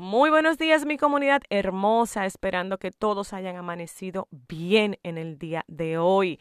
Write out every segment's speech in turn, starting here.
Muy buenos días mi comunidad hermosa, esperando que todos hayan amanecido bien en el día de hoy.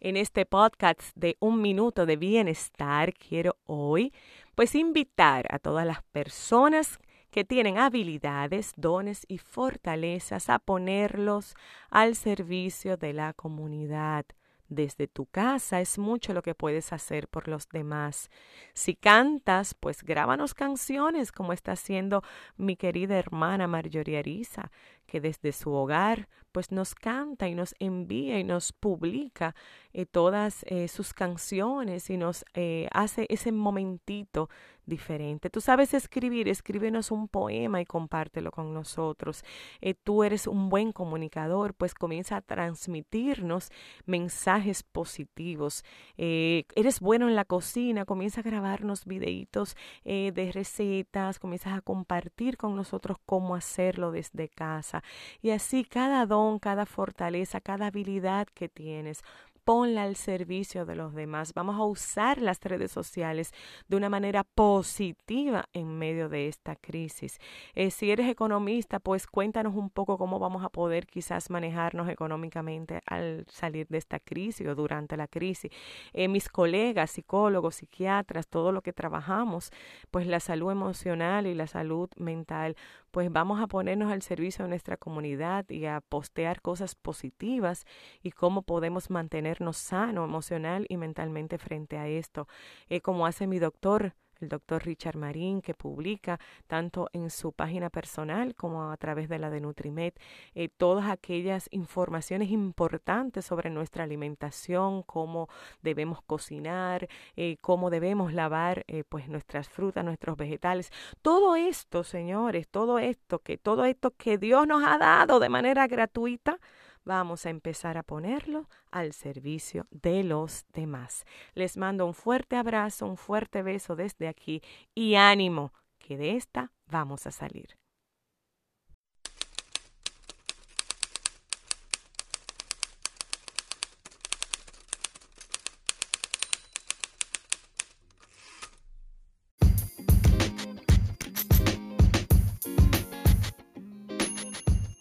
En este podcast de un minuto de bienestar quiero hoy pues invitar a todas las personas que tienen habilidades, dones y fortalezas a ponerlos al servicio de la comunidad desde tu casa es mucho lo que puedes hacer por los demás. Si cantas, pues grábanos canciones como está haciendo mi querida hermana Marjorie Arisa, que desde su hogar pues nos canta y nos envía y nos publica eh, todas eh, sus canciones y nos eh, hace ese momentito diferente. Tú sabes escribir, escríbenos un poema y compártelo con nosotros. tú eres un buen comunicador, pues comienza a transmitirnos mensajes positivos. eres bueno en la cocina, comienza a grabarnos videitos de recetas, comienzas a compartir con nosotros cómo hacerlo desde casa. Y así cada don, cada fortaleza, cada habilidad que tienes, ponla al servicio de los demás. Vamos a usar las redes sociales de una manera positiva en medio de esta crisis. Eh, si eres economista, pues cuéntanos un poco cómo vamos a poder quizás manejarnos económicamente al salir de esta crisis o durante la crisis. Eh, mis colegas, psicólogos, psiquiatras, todo lo que trabajamos, pues la salud emocional y la salud mental, pues vamos a ponernos al servicio de nuestra comunidad y a postear cosas positivas y cómo podemos mantenernos sano emocional y mentalmente frente a esto. Eh, como hace mi doctor el doctor Richard Marín, que publica tanto en su página personal como a través de la de Nutrimed eh, todas aquellas informaciones importantes sobre nuestra alimentación, cómo debemos cocinar, eh, cómo debemos lavar eh, pues nuestras frutas, nuestros vegetales. Todo esto, señores, todo esto que todo esto que Dios nos ha dado de manera gratuita, vamos a empezar a ponerlo al servicio de los demás. Les mando un fuerte abrazo, un fuerte beso desde aquí y ánimo, que de esta vamos a salir.